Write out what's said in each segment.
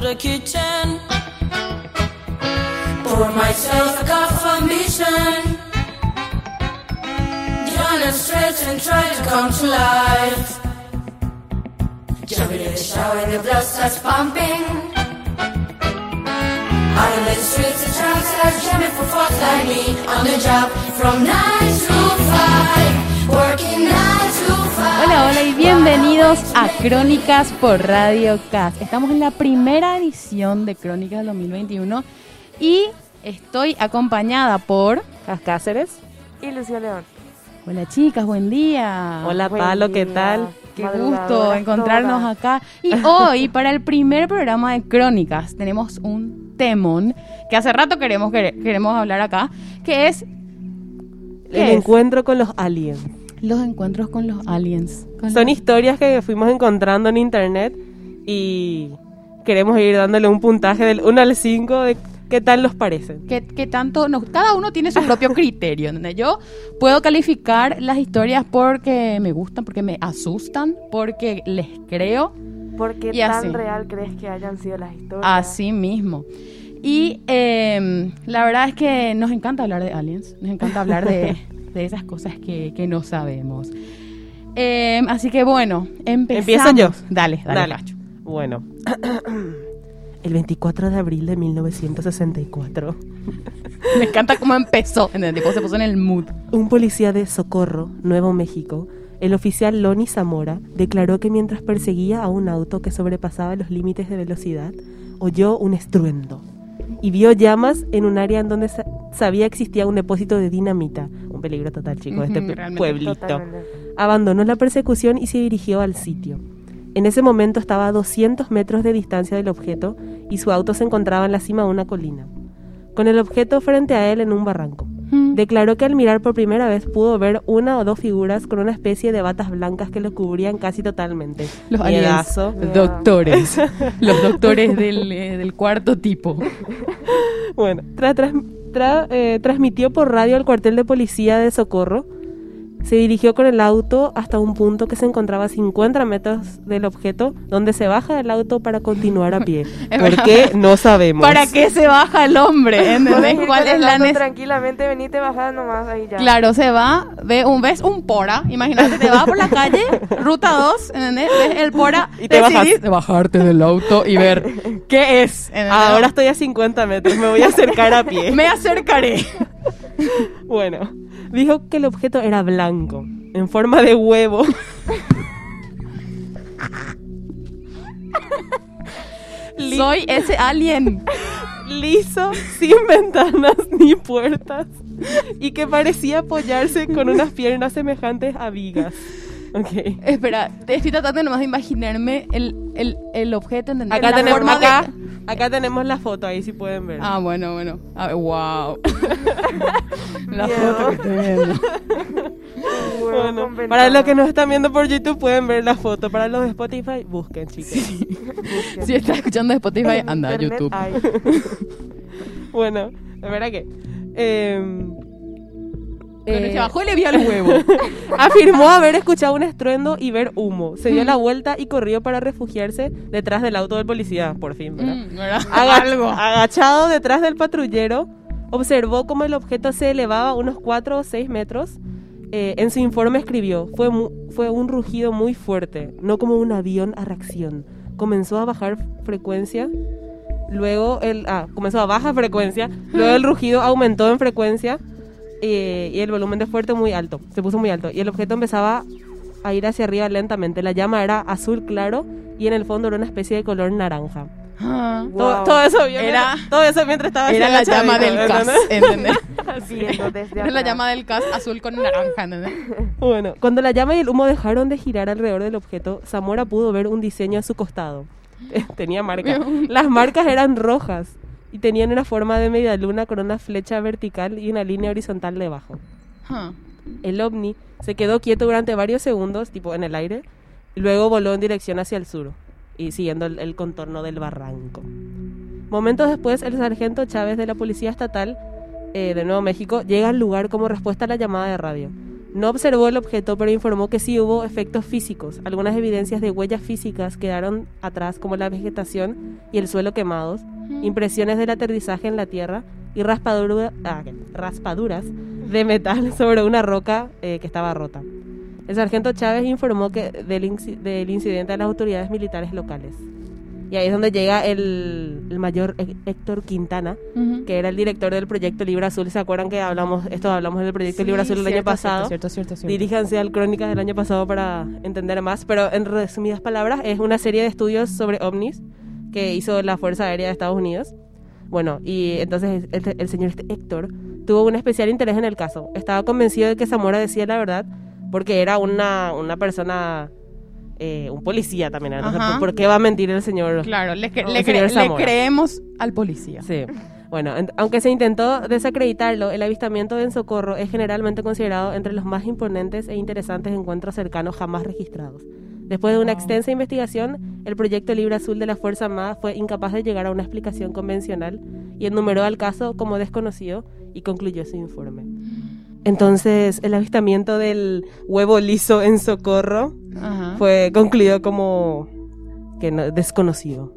to the kitchen. Pour myself a cup of mission. Yawn and stretch and try to come to life. Jumping in the shower and the blood starts pumping. Out in the streets, the trunks are jamming for folks like me on the job from 9 to 5. Working 9 to 5. Hola, hola y bienvenidos a Crónicas por Radio Cast. Estamos en la primera edición de Crónicas 2021 y estoy acompañada por... Cas Cáceres. Y Lucía León. Hola chicas, buen día. Hola Buen Palo, ¿qué tal? Qué gusto encontrarnos todas. acá. Y hoy, para el primer programa de Crónicas, tenemos un temón que hace rato queremos, quere- queremos hablar acá, que es El encuentro con los aliens. Los encuentros con los aliens. Con Son los- historias que fuimos encontrando en internet y queremos ir dándole un puntaje del 1 al 5 de qué tal nos parecen. que, que tanto nos, cada uno tiene su propio criterio. ¿entendés? Yo puedo calificar las historias porque me gustan, porque me asustan, porque les creo, ¿Por qué Y así. tan real crees que hayan sido las historias? así mismo. Y eh, la verdad es que nos encanta hablar de aliens, nos encanta hablar de, de esas cosas que, que no sabemos. Eh, así que bueno, empezamos. ¿Empiezo yo? Dale, dale, Dale. Cacho. Bueno. El 24 de abril de 1964, Me encanta cómo empezó. Cómo se puso en el mood. un policía de Socorro, Nuevo México, el oficial Loni Zamora, declaró que mientras perseguía a un auto que sobrepasaba los límites de velocidad, oyó un estruendo y vio llamas en un área en donde sa- sabía existía un depósito de dinamita. Un peligro total, chicos, este pueblito. Totalmente. Abandonó la persecución y se dirigió al sitio. En ese momento estaba a 200 metros de distancia del objeto y su auto se encontraba en la cima de una colina, con el objeto frente a él en un barranco. Mm. Declaró que al mirar por primera vez pudo ver una o dos figuras con una especie de batas blancas que lo cubrían casi totalmente. Los aliens. Doctores. Los doctores del, eh, del cuarto tipo. Bueno, tra- tras- tra- eh, transmitió por radio al cuartel de policía de Socorro. Se dirigió con el auto hasta un punto que se encontraba a 50 metros del objeto, donde se baja del auto para continuar a pie. ¿Por qué? No sabemos. ¿Para qué se baja el hombre? ¿Entendés cuál es la necesidad? Tranquilamente, venite bajando nomás ahí ya. Claro, se va, ve un, ves un pora, imagínate, te vas por la calle, ruta 2, ¿entendés? Ves el pora, Y te decidís bajas. bajarte del auto y ver qué es. ¿entendés? Ahora estoy a 50 metros, me voy a acercar a pie. me acercaré. Bueno, dijo que el objeto era blanco, en forma de huevo. Soy ese alien. liso, sin ventanas ni puertas, y que parecía apoyarse con unas piernas semejantes a vigas. Ok. Espera, te estoy tratando nomás de imaginarme el, el, el objeto, ¿entendés? Acá La tenemos, forma de- acá, tenemos la foto, ahí si pueden ver. Ah, bueno, bueno. A ver, wow. la Miedo. foto que estoy viendo. Bueno, para los que nos están viendo por YouTube pueden ver la foto. Para los de Spotify, busquen, chicos. Busquen. Si estás escuchando de Spotify, anda a YouTube. hay. Bueno, la verdad que... em, Pero eh, se bajó y le vio el huevo. Afirmó haber escuchado un estruendo y ver humo. Se dio la vuelta y corrió para refugiarse detrás del auto del policía, por fin, ¿verdad? Mm, ¿verdad? Aga- Algo. Agachado detrás del patrullero, observó cómo el objeto se elevaba unos 4 o 6 metros. Eh, en su informe escribió, fue, fue un rugido muy fuerte, no como un avión a reacción. Comenzó a bajar frecuencia, luego el, ah, comenzó a baja frecuencia, luego el rugido aumentó en frecuencia eh, y el volumen de fuerte muy alto, se puso muy alto y el objeto empezaba a ir hacia arriba lentamente. La llama era azul claro y en el fondo era una especie de color naranja. Ah, Todo, Wow. todo eso Era- todo eso mientras estaba Era la llama del CAS, Era la llama del CAS azul con naranja, ¿entendés? Bueno, cuando la llama y el humo dejaron de girar alrededor del objeto, Zamora pudo ver un diseño a su costado. Tenía marcas. Las marcas eran rojas y tenían una forma de media luna con una flecha vertical y una línea horizontal debajo. El ovni se quedó quieto durante varios segundos, tipo en el aire, y luego voló en dirección hacia el sur y siguiendo el, el contorno del barranco. Momentos después, el sargento Chávez de la Policía Estatal eh, de Nuevo México llega al lugar como respuesta a la llamada de radio. No observó el objeto, pero informó que sí hubo efectos físicos. Algunas evidencias de huellas físicas quedaron atrás, como la vegetación y el suelo quemados, impresiones del aterrizaje en la tierra y raspadura- ah, raspaduras de metal sobre una roca eh, que estaba rota. El sargento Chávez informó que del incidente a las autoridades militares locales. Y ahí es donde llega el, el mayor Hé- Héctor Quintana, Ujú. que era el director del proyecto Libra Azul. ¿Se acuerdan que hablamos, esto hablamos del proyecto Sí, Libra Azul el año cierto, pasado? Cierto, cierto, cierto. Diríjanse al Crónicas del año pasado para entender más, pero en resumidas palabras es una serie de estudios sobre ovnis que hizo la Fuerza Aérea de Estados Unidos. Bueno, y entonces el, el señor este Héctor tuvo un especial interés en el caso. Estaba convencido de que Zamora decía la verdad porque era una, una persona, eh, un policía también. Ajá. ¿por, qué va a mentir el señor? Claro, le, cre- No, le señor creemos al policía. Sí. Bueno, aunque se intentó desacreditarlo, el avistamiento en Socorro es generalmente considerado entre los más imponentes e interesantes encuentros cercanos jamás registrados. Después de una Wow. extensa investigación, el proyecto Libra Azul de la Fuerza Armada fue incapaz de llegar a una explicación convencional y enumeró al caso como desconocido y concluyó su informe. Entonces, el avistamiento del huevo liso en Socorro Ajá. fue concluido como que no- desconocido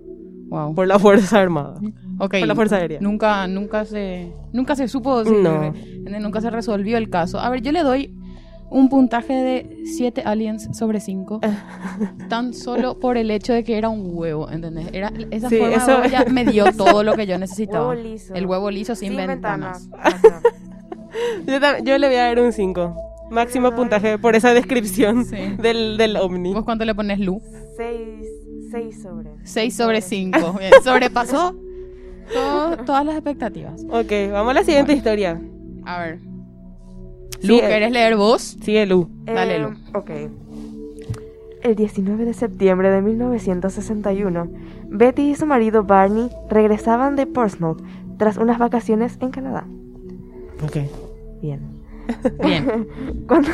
Wow. por la Fuerza Armada. Ok. por la Fuerza Aérea. Nunca, nunca se, nunca se supo, si- No. nunca se resolvió el caso. A ver, yo le doy un puntaje de 7 aliens sobre 5. tan solo por el hecho de que era un huevo, ¿entendés? Era, esa Sí, forma eso- de huevo ya me dio todo lo que yo necesitaba. Huevo liso. El huevo liso sin, ventanas. Ajá. Yo, yo le voy a dar un 5. Máximo puntaje por esa descripción Sí. del, del ovni. ¿Vos cuánto le pones, Lu? Seis, seis sobre. 6 sobre 5. Sobrepasó todo- todas las expectativas. Ok, vamos a la siguiente historia. A ver. Sí, Lu, eh. ¿querés leer vos? Sigue Lu. Dale, Eh, Lu. Ok. El 19 de septiembre de 1961, Betty y su marido Barney regresaban de Portsmouth tras unas vacaciones en Canadá. Ok. Bien. Bien. Cuando,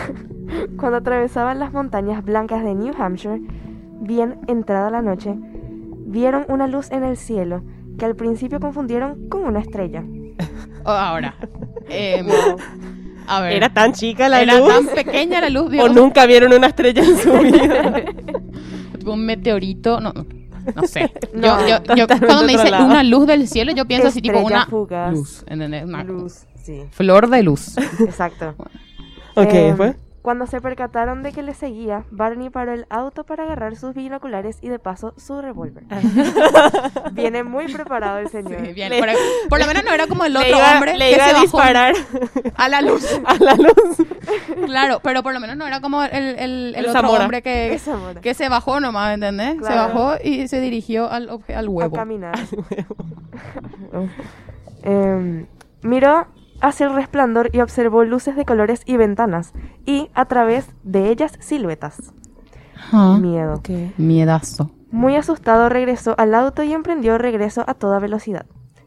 cuando atravesaban las montañas blancas de New Hampshire, bien entrada la noche, vieron una luz en el cielo que al principio confundieron con una estrella. O ahora. em, a ver. ¿Era tan chica la Era luz? tan pequeña la luz, ¿O Dios. nunca vieron una estrella en su vida? Un meteorito, no, no sé. No, yo, yo, yo totalmente cuando me otro dice lado. una luz del cielo, yo pienso así tipo una fugaz. luz, ¿entendés? Una Luz, sí, flor de luz. exacto. ok, después. Cuando se percataron de que le seguía, Barney paró el auto para agarrar sus binoculares y de paso su revólver. Viene muy preparado el señor. Sí, bien. Le- Por, por lo menos no era como el Le otro iba, hombre le que iba se a disparar a la luz. a la luz. Claro, pero por lo menos no era como el, el, el El otro Zamora. hombre que, se bajó nomás, ¿entendés? Se Claro. bajó y se dirigió al, al a huevo. caminar. Em, miró hacia el resplandor y observó luces de colores y ventanas, y a través de ellas siluetas. Ah, Miedo. Miedazo. Muy asustado regresó al auto y emprendió regreso a toda velocidad.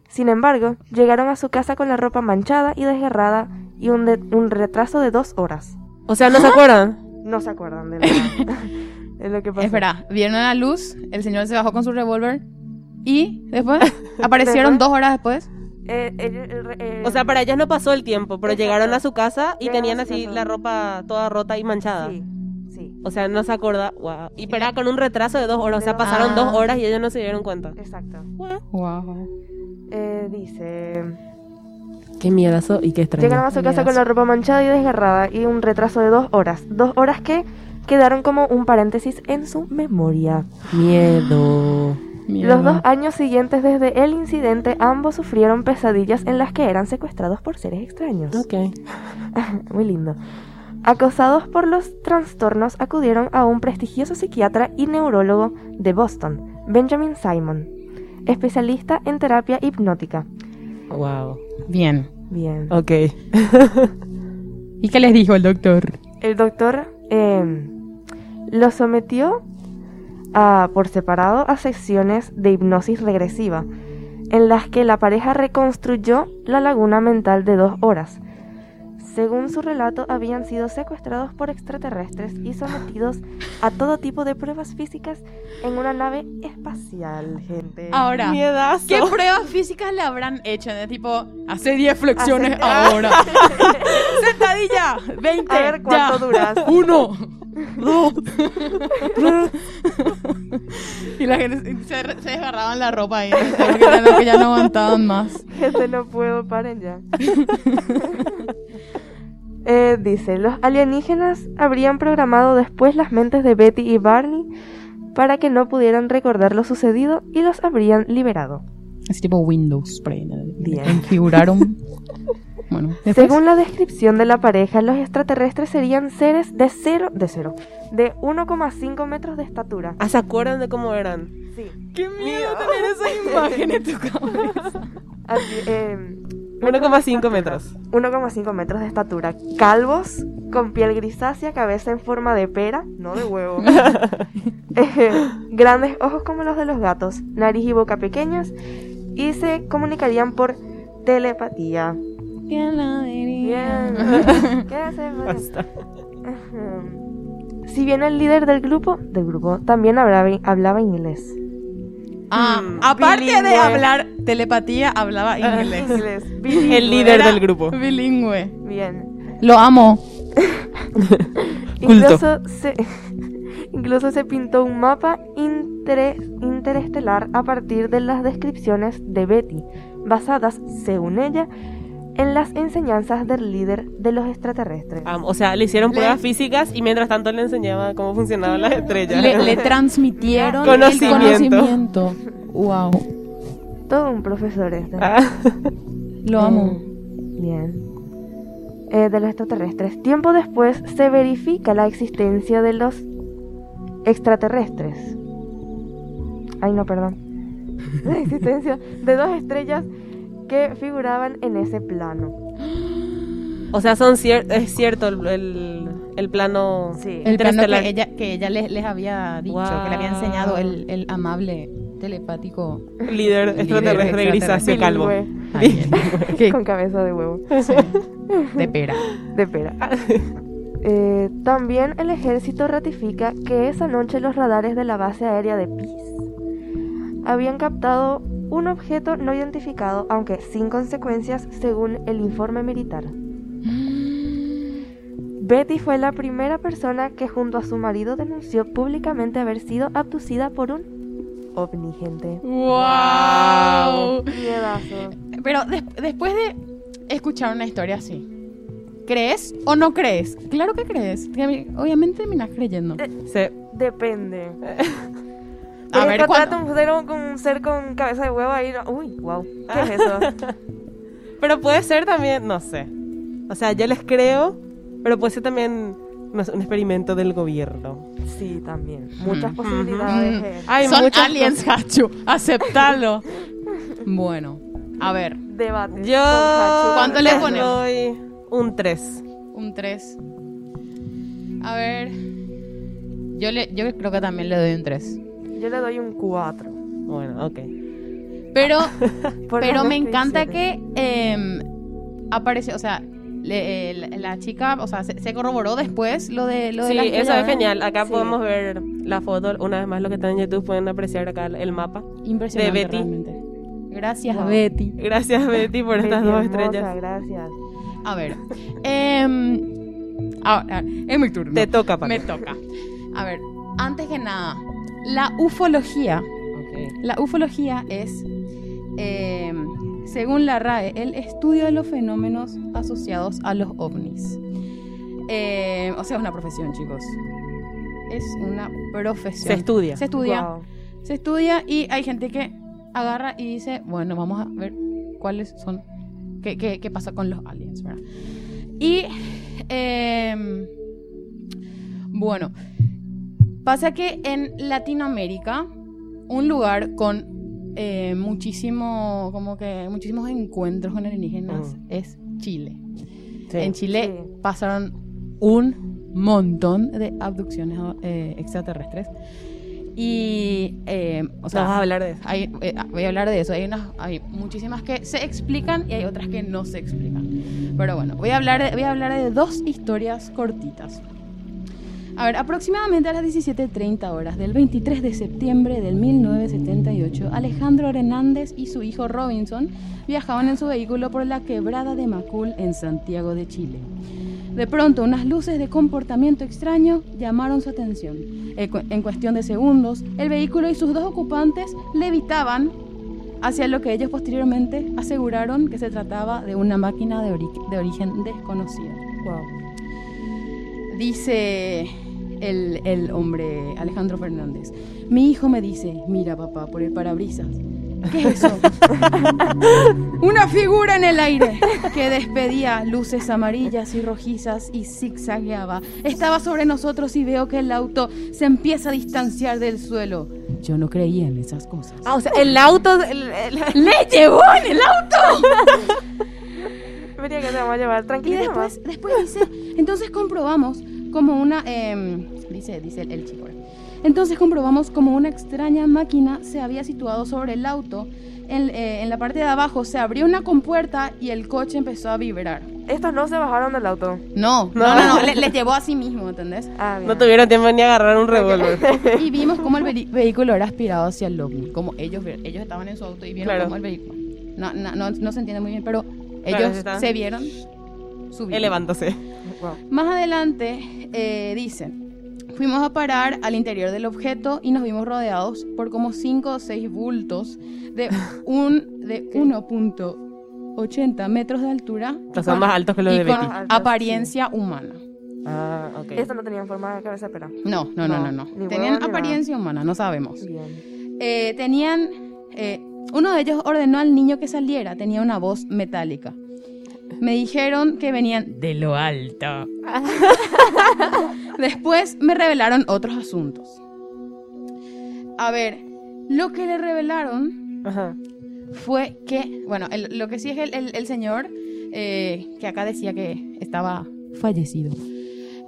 Sin embargo, llegaron a su casa con la ropa manchada y desgarrada y un, de- un retraso de dos horas. O sea, ¿no se acuerdan? No se acuerdan de nada. lo que pasó. Espera, vieron la luz, el señor se bajó con su revólver y después aparecieron Después- dos horas después. Eh, eh, O sea, para ellas no pasó el tiempo, pero Exacto. llegaron a su casa y Llegaron tenían así la ropa toda rota y manchada. Sí, sí, O sea, no se acuerda. Wow. Y pero con un retraso de dos horas. O sea, dos- pasaron Ah. dos horas y ellos no se dieron cuenta. exacto. Wow. Eh, dice... Qué miedazo y qué extraño. Llegaron a su casa con la ropa manchada y desgarrada y un retraso de dos horas. Dos horas que quedaron como un paréntesis en su memoria. Miedo. Los dos años siguientes desde el incidente, ambos sufrieron pesadillas en las que eran secuestrados por seres extraños. Ok. Muy lindo. Acosados por los trastornos, acudieron a un prestigioso psiquiatra y neurólogo de Boston, Benjamin Simon, especialista en terapia hipnótica. Wow. Bien. Bien. Ok. ¿Y qué les dijo el doctor? El doctor eh, lo sometió a, por separado a secciones de hipnosis regresiva, en las que la pareja reconstruyó la laguna mental de dos horas. Según su relato, habían sido secuestrados por extraterrestres y sometidos a todo tipo de pruebas físicas en una nave espacial, gente. Ahora, Miedazo. ¿qué pruebas físicas le habrán hecho? De tipo, hace 10 flexiones Hace- ahora. Sentadilla, 20. A ver cuánto ya. duras. Uno, dos, tres. Y la gente se, se desgarraban la ropa ahí. Porque ya no, que ya no aguantaban más. Gente, no puedo, paren ya. Eh, dice, los alienígenas habrían programado después las mentes de Betty y Barney para que no pudieran recordar lo sucedido y los habrían liberado. Así tipo Windows, por ahí, ¿no? Bien. Configuraron. Bueno, después- Según la descripción de la pareja, los extraterrestres serían seres de cero, de cero, de 1,5 metros de estatura. Ah, ¿se acuerdan de cómo eran? Sí. Qué miedo tener esa imagen en tu cabeza. Así, eh, 1,5 metros. 1,5 metros de estatura, calvos, con piel grisácea, cabeza en forma de pera, no de huevo, Eh, grandes ojos como los de los gatos, nariz y boca pequeñas, y se comunicarían por telepatía. ¿Quién lo diría? Bien. ¿Qué hace? Basta. Ujú. Si bien el líder del grupo, del grupo también hablaba, hablaba inglés. Ah, Mm, aparte de hablar telepatía, hablaba inglés. Inglés. El líder Era del grupo. Bilingüe. Bien. Lo amo. Incluso se, incluso se pintó un mapa intere- interestelar a partir de las descripciones de Betty, basadas, según ella, en las enseñanzas del líder de los extraterrestres. Ah, o sea, le hicieron Le- pruebas físicas y mientras tanto le enseñaba cómo funcionaban las estrellas. Le, le transmitieron Conocimiento. el conocimiento. Wow. Todo un profesor este. Ah, Lo amo. Mm, Bien. Eh, de los extraterrestres. Tiempo después se verifica la existencia de los extraterrestres. Ay, no, perdón. La existencia de dos estrellas que figuraban en ese plano. o sea, son cier- es cierto el, el- el plano Sí. El plano que ella, que ella les, les había dicho, que le había enseñado el, el amable telepático. líder extraterrestre extraterrestre. grisáceo calvo. Con cabeza de huevo. sí, de pera. De pera. Eh, también el ejército ratifica que esa noche los radares de la base aérea de Peace habían captado un objeto no identificado, aunque sin consecuencias, según el informe militar. Betty fue la primera persona que junto a su marido denunció públicamente haber sido abducida por un ovni, gente. ¡Wow! Miedazo. Pero des- después de escuchar una historia así, ¿crees o no crees? Claro que crees. Obviamente terminas creyendo. Se- Depende. A ver, ¿cuándo? un ser, con un ser con cabeza de huevo ahí. no- Uy, wow. ¿Qué es eso? Pero puede ser también, no sé. O sea, yo les creo, pero puede ser también un experimento del gobierno. sí, también. Muchas Mm. posibilidades. Mm. Hay Son muchas aliens, Hachu. Aceptalo. bueno, a ver, Debates. Yo. ¿Cuánto le les ponemos? doy un 3. un 3. A ver. Yo, le, yo creo que también le doy un 3. Yo le doy un 4. Bueno, ok. Pero, pero me encanta que em, aparece, o sea, le- eh, la, la chica, o sea, se, se corroboró después lo de lo de Sí, eso es genial. Acá Sí. podemos ver la foto. Una vez más, lo que están en YouTube pueden apreciar acá el mapa. Impresionante de Betty. realmente. Gracias, Wow. Betty. Gracias, Betty, por estas Betty dos hermosa, estrellas. Gracias. A ver. em, ahora, es mi turno. Te toca, Paco. Me toca. A ver, antes que nada, la ufología. La ufología es, em, según la RAE, el estudio de los fenómenos asociados a los ovnis. Em, o sea, es una profesión, chicos. Es una profesión. Se estudia. Se estudia. Wow. Se estudia y hay gente que agarra y dice, bueno, vamos a ver cuáles son, qué, qué- qué pasa con los aliens, ¿verdad? Y, em, bueno, pasa que en Latinoamérica, un lugar con eh, muchísimo, como que muchísimos encuentros con alienígenas Mm. es Chile. Sí. En Chile Sí. pasaron un montón de abducciones eh, extraterrestres. Y, eh, o sea, Vamos a hablar de eso. hay- eh, voy a hablar de eso. Hay, unas, hay muchísimas que se explican y hay otras que no se explican. Pero bueno, voy a hablar de, voy a hablar de dos historias cortitas. A ver, aproximadamente a las 17.30 horas del 23 de septiembre del 1978, Alejandro Hernández y su hijo Robinson viajaban en su vehículo por la quebrada de Macul en Santiago de Chile. De pronto, unas luces de comportamiento extraño llamaron su atención. En cu- En cuestión de segundos, el vehículo y sus dos ocupantes levitaban hacia lo que ellos posteriormente aseguraron que se trataba de una máquina de, ori- de origen desconocido. Dice el, el hombre Alejandro Fernández. Mi hijo me dice, mira papá, por el parabrisas. ¿Qué es eso? Una figura en el aire que despedía luces amarillas y rojizas y zigzagueaba. Estaba sobre nosotros y veo que el auto se empieza a distanciar del suelo. Yo no creía en esas cosas. Ah, o sea, el auto. el- el- ¡Le llevó en el auto! Venía que te vamos a llevar Y después, después dice, entonces comprobamos como una, em, dice, dice el, el chico. ¿verdad? Entonces comprobamos como una extraña máquina se había situado sobre el auto. En, eh, en la parte de abajo se abrió una compuerta y el coche empezó a vibrar. Estos no se bajaron del auto. No, no, no, no, le, le llevó a sí mismo, ¿entendés? Ah. No tuvieron tiempo ni agarrar un revólver. Y vimos cómo el vehículo era aspirado hacia el ovni. Como ellos, ellos estaban en su auto y vieron Claro. cómo el vehículo. No, no, no, no se entiende muy bien, pero Claro, ellos está- se vieron subir. Elevándose. Wow. Más adelante eh, dice, fuimos a parar al interior del objeto y nos vimos rodeados por como 5 o 6 bultos de un de 1.80 metros de altura Estos son más altos que los y de Betty. Apariencia humana. Ah, ok. Estos no tenían forma de cabeza, pero. No, no, no, no, No, no. ni Tenían apariencia humana, no sabemos. Bien. Eh, tenían, eh, uno de ellos ordenó al niño que saliera, tenía una voz metálica. Me dijeron que venían de lo alto. Después me revelaron otros asuntos. A ver, lo que le revelaron Ajá. fue que, bueno, el- lo que sí es el, el- el señor eh, que acá decía que estaba fallecido.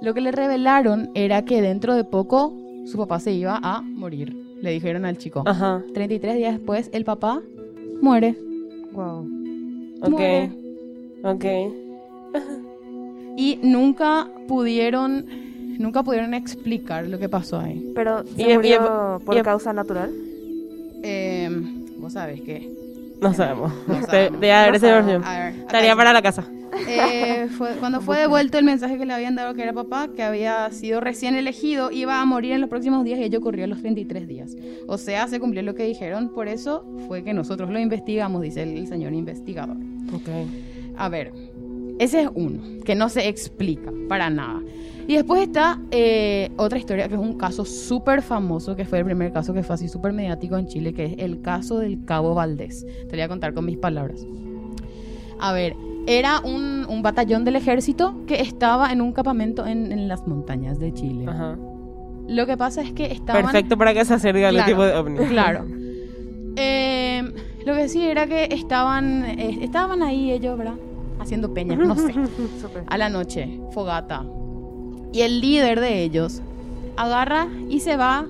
Lo que le revelaron era que dentro de poco su papá se iba a morir. Le dijeron al chico. Ajá. 33 días después, el papá muere. Wow. Ok. Muere. Ok. Y nunca pudieron, nunca pudieron explicar lo que pasó ahí. Pero se y- murió y- por y- causa natural. Eh, Vos sabés que. No sabemos. No De- sabemos. De haber No esa versión. A ver, Tarea para la casa. Eh, fue- cuando fue devuelto el mensaje que le habían dado que era papá, que había sido recién elegido, iba a morir en los próximos días y ello ocurrió a los 33 días. O sea, se cumplió lo que dijeron, por eso fue que nosotros lo investigamos, dice el, el señor investigador. Ok. A ver, ese es uno, que no se explica para nada. Y después está eh, otra historia, que es un caso súper famoso, que fue el primer caso que fue así súper mediático en Chile, que es el caso del Cabo Valdés. Te voy a contar con mis palabras. A ver, era un, un batallón del ejército que estaba en un campamento en, en las montañas de Chile. Ajá. Lo que pasa es que estaban... Perfecto para que se acerque al Claro, tipo de ovni. Claro. Eh, lo que sí era que estaban, eh, estaban ahí ellos, ¿verdad? Haciendo peñas, no sé. A la noche, fogata. Y el líder de ellos agarra y se va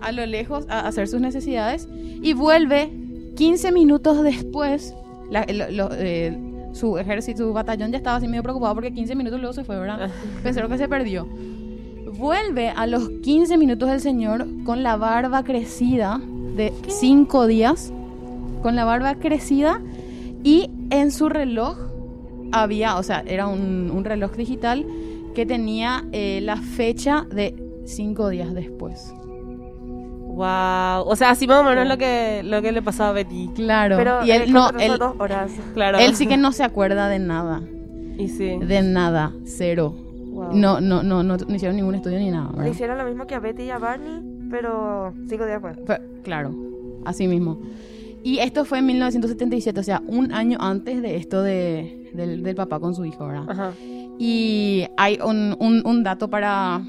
a lo lejos a hacer sus necesidades y vuelve 15 minutos después. la- lo- lo- eh, su ejército, su batallón ya estaba así medio preocupado porque 15 minutos luego se fue, ¿verdad? Pensaron que se perdió. Vuelve a los 15 minutos el señor con la barba crecida de 5 días. Con la barba crecida y en su reloj había, o sea, era un, un reloj digital que tenía eh, la fecha de 5 días después. Wow. O sea, así más o menos lo que, lo que le pasó a Betty. Claro. Pero y él no, él, dos horas. Claro. él sí que no se acuerda de nada. Y sí. De nada. Cero. Wow. No, no, no, no, no hicieron ningún estudio ni nada. Le ¿verdad? hicieron lo mismo que a Betty y a Barney, pero cinco días después. Fue- claro, así mismo. Y esto fue en 1977, o sea, un año antes de esto de, del, del papá con su hijo, ¿verdad? Ajá. Y hay un, un- un dato para,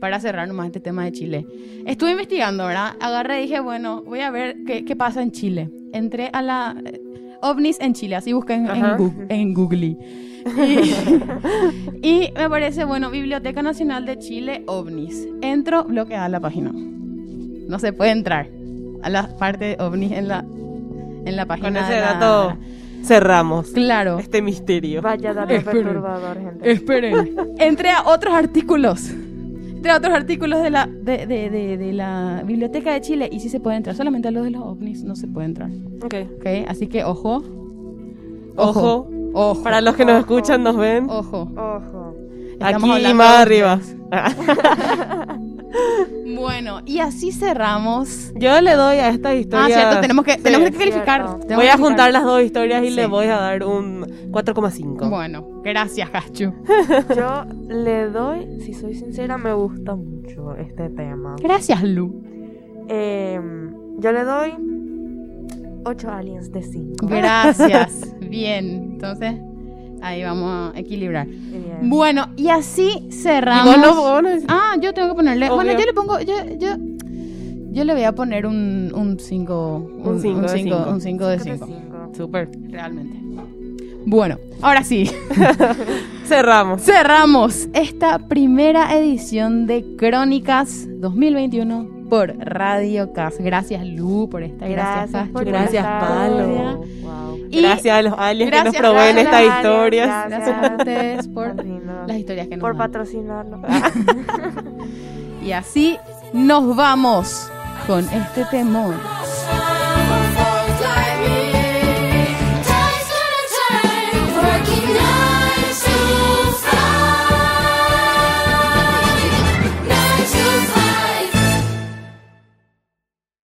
para cerrar nomás este tema de Chile. Estuve investigando, ¿verdad? Agarré y dije, bueno, voy a ver qué, qué pasa en Chile. Entré a la... eh, ovnis en Chile, así busqué en, en. Gu- en Google. Y, y me parece, bueno, Biblioteca Nacional de Chile, ovnis. Entro, bloqueada la página. no se puede entrar a la parte de ovnis en la, en la página Con de ese la- dato cerramos Claro. este misterio. Vaya dato Esperen. perturbador, gente. Esperen. Entré a otros artículos. Entré a otros artículos de la, de, de- de- de la Biblioteca de Chile y sí se puede entrar. Solamente a los de los ovnis no se puede entrar. Ok. ¿Ok? Así que ojo. Ojo. Ojo. Para los que nos escuchan, nos ven. Ojo. Ojo. Estamos Aquí más arriba. Bueno, y así cerramos. Yo le doy a esta historia. Ah, cierto, tenemos que, Sí. tenemos que calificar. Tenemos Voy a calificar. juntar las dos historias y Sí. le voy a dar un 4,5. Bueno, gracias, Hachu. Yo le doy, si soy sincera, me gusta mucho este tema. Gracias, Lu. Em, yo le doy 8 aliens de 5. Gracias. Bien, entonces ahí vamos a equilibrar. Bien. Bueno, y así Y cerramos. vos no- vos no decís- Ah, yo tengo que ponerle. Bueno, yo le pongo. Yo, yo, yo le voy a poner un 5. Un cinco de cinco. Un 5 de 5. cinco. Súper. Realmente. Bueno, ahora sí. Cerramos. Cerramos esta primera edición de Crónicas 2021 por Radio Cas. Gracias, Lu, por esta. Gracias, Gracias Gracias, Palo. Wow. Y gracias a los aliens que nos proveen estas aliens, historias. gracias. Gracias a ustedes por las historias que nos Por mandan. patrocinarnos. Y así nos vamos con este temor